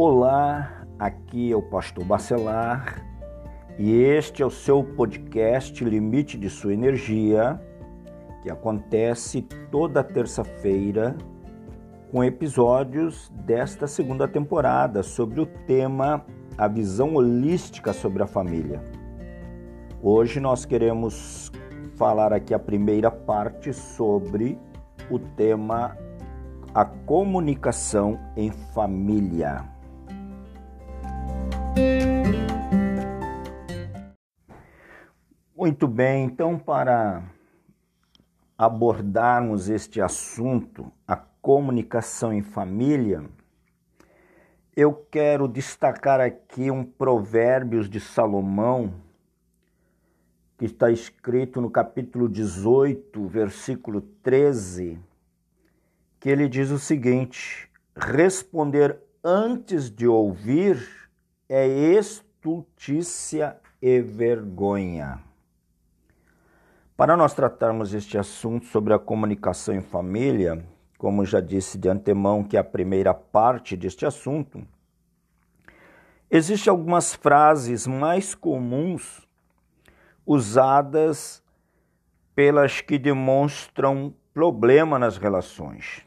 Olá, aqui é o Pastor Bacelar e este é o seu podcast Limite de Sua Energia, que acontece toda terça-feira com episódios desta segunda temporada sobre o tema A visão holística sobre a família. Hoje nós queremos falar aqui a primeira parte sobre o tema a comunicação em família. Muito bem, então, para abordarmos este assunto, a comunicação em família, eu quero destacar aqui um Provérbios de Salomão, que está escrito no capítulo 18, versículo 13 que ele diz o seguinte: responder antes de ouvir é estultícia e vergonha. Para nós tratarmos este assunto sobre a comunicação em família, como já disse de antemão que é a primeira parte deste assunto, existem algumas frases mais comuns usadas pelas que demonstram problema nas relações.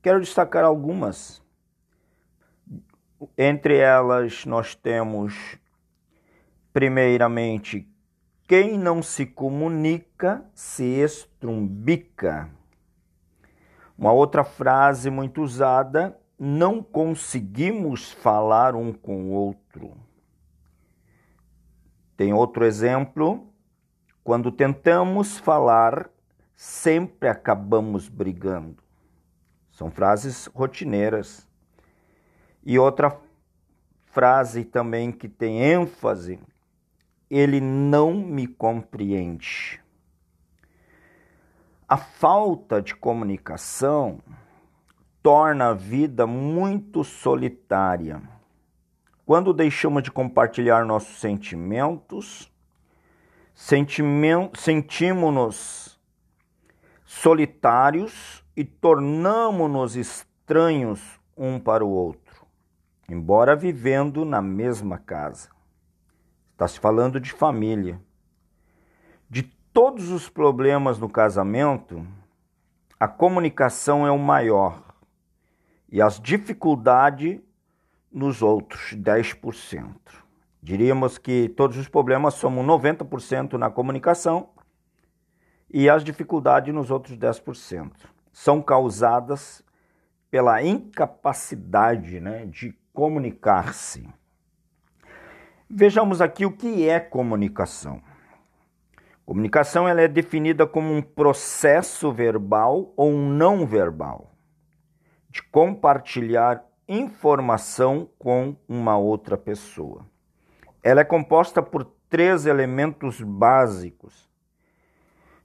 Quero destacar algumas. Entre elas, nós temos, primeiramente, quem não se comunica se estrumbica. Uma outra frase muito usada, não conseguimos falar um com o outro. Tem outro exemplo, quando tentamos falar, sempre acabamos brigando. São frases rotineiras. E outra frase também que tem ênfase: ele não me compreende. A falta de comunicação torna a vida muito solitária. Quando deixamos de compartilhar nossos sentimentos, sentimos-nos solitários e tornamo-nos estranhos um para o outro, embora vivendo na mesma casa. Está se falando de família. De todos os problemas no casamento, a comunicação é o maior e as dificuldades nos outros 10%. Diríamos que todos os problemas somam 90% na comunicação e as dificuldades nos outros 10% são causadas pela incapacidade né, de comunicar-se. Vejamos aqui o que é comunicação. Comunicação ela é definida como um processo verbal ou não verbal de compartilhar informação com uma outra pessoa. Ela é composta por três elementos básicos: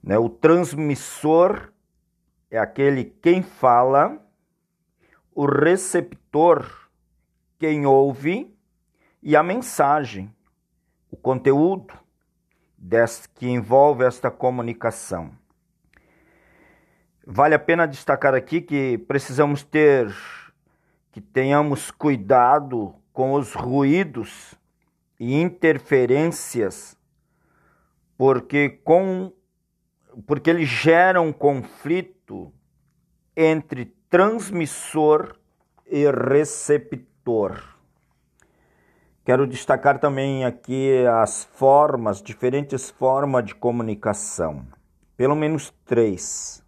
né? o transmissor, é aquele quem fala, o receptor, quem ouve, e a mensagem, o conteúdo desse, que envolve esta comunicação. Vale a pena destacar aqui que precisamos ter, que tenhamos cuidado com os ruídos e interferências, porque com porque eles geram conflito conflito entre transmissor e receptor. Quero destacar também aqui as formas, diferentes formas de comunicação. Pelo menos três.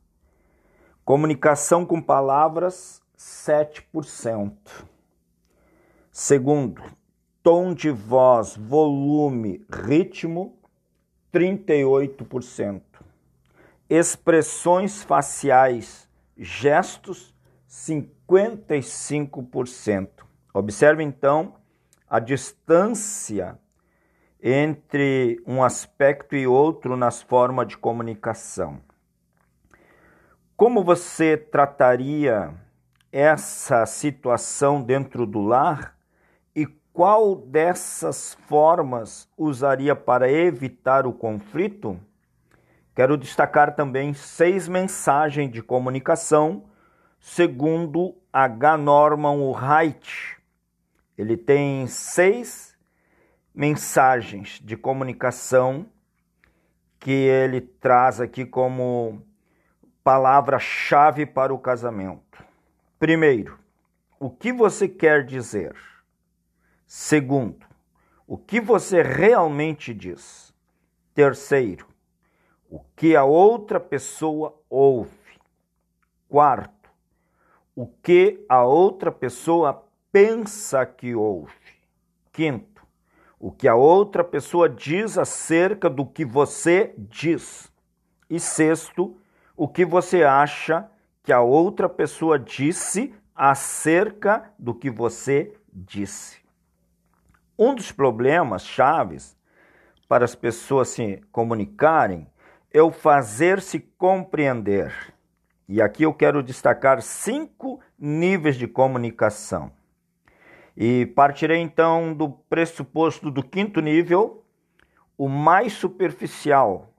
Comunicação com palavras, 7%. Segundo, tom de voz, volume, ritmo, 38% expressões faciais, gestos, 55%. Observe então a distância entre um aspecto e outro nas formas de comunicação. Como você trataria essa situação dentro do lar e qual dessas formas usaria para evitar o conflito? Quero destacar também seis mensagens de comunicação, segundo H. Norman Wright. Ele tem seis mensagens de comunicação que ele traz aqui como palavra-chave para o casamento. Primeiro, o que você quer dizer? Segundo, o que você realmente diz? Terceiro, o que a outra pessoa ouve? Quarto, o que a outra pessoa pensa que ouve. Quinto, o que a outra pessoa diz acerca do que você diz. E sexto, o que você acha que a outra pessoa disse acerca do que você disse. Um dos problemas chaves para as pessoas se comunicarem é o fazer-se compreender. E aqui eu quero destacar cinco níveis de comunicação. E partirei então do pressuposto do quinto nível, o mais superficial.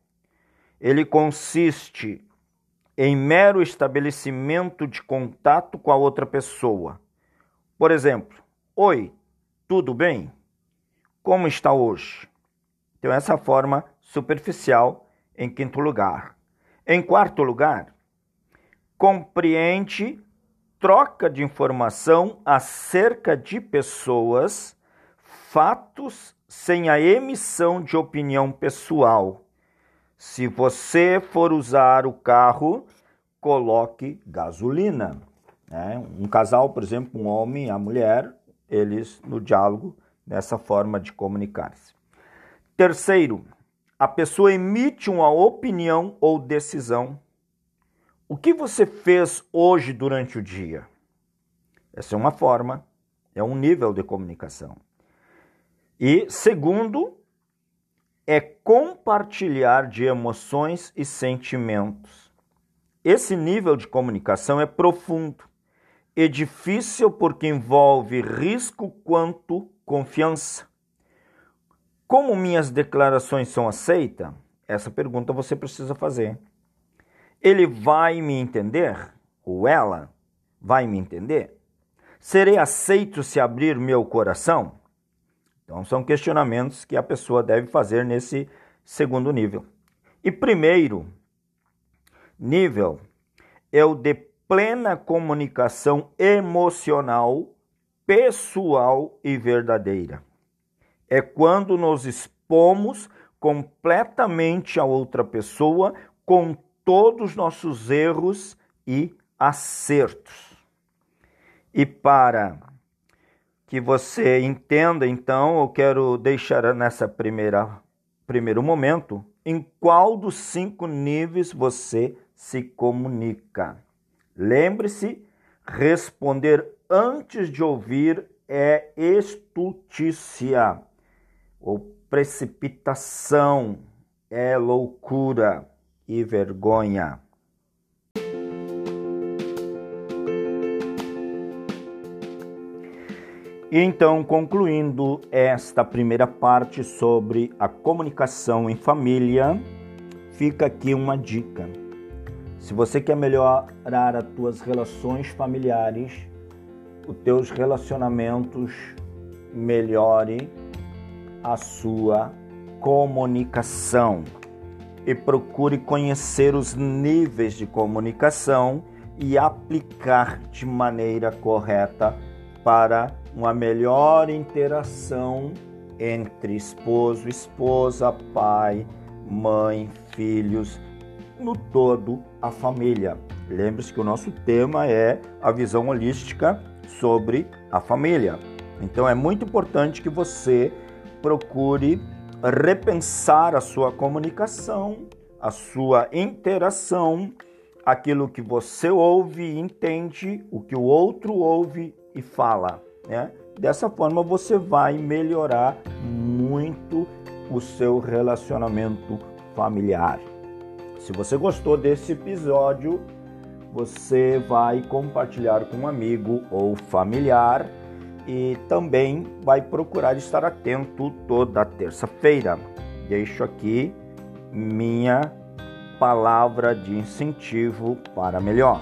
Ele consiste em mero estabelecimento de contato com a outra pessoa. Por exemplo, oi, tudo bem? Como está hoje? Então, essa forma superficial em quinto lugar. Em quarto lugar, compreende troca de informação acerca de pessoas, fatos sem a emissão de opinião pessoal. Se você for usar o carro, coloque gasolina. Né? Um casal, por exemplo, um homem e a mulher, eles no diálogo, nessa forma de comunicar-se. Terceiro, a pessoa emite uma opinião ou decisão o que você fez hoje durante o dia? Essa é uma forma, é um nível de comunicação. E segundo, é compartilhar de emoções e sentimentos. Esse nível de comunicação é profundo e difícil porque envolve risco quanto confiança. Como minhas declarações são aceitas? Essa pergunta você precisa fazer. Ele vai me entender? Ou ela vai me entender? Serei aceito se abrir meu coração? Então, são questionamentos que a pessoa deve fazer nesse segundo nível. E primeiro nível é o de plena comunicação emocional, pessoal e verdadeira. É quando nos expomos completamente a outra pessoa com todos os nossos erros e acertos. E para que você entenda, então, eu quero deixar nessa primeira primeiro momento em qual dos cinco níveis você se comunica. Lembre-se, responder antes de ouvir é estutícia ou precipitação, é loucura e vergonha. Então, concluindo esta primeira parte sobre a comunicação em família, fica aqui uma dica. Se você quer melhorar as tuas relações familiares, os teus relacionamentos, melhore a sua comunicação e procure conhecer os níveis de comunicação e aplicar de maneira correta para uma melhor interação entre esposo, esposa, pai, mãe, filhos, no todo a família. Lembre-se que o nosso tema é a visão holística sobre a família. Então é muito importante que você procure repensar a sua comunicação, a sua interação, aquilo que você ouve e entende, o que o outro ouve e fala. Né? Dessa forma você vai melhorar muito o seu relacionamento familiar. Se você gostou desse episódio, você vai compartilhar com um amigo ou familiar e também vai procurar estar atento toda terça-feira. Deixo aqui minha palavra de incentivo para melhor.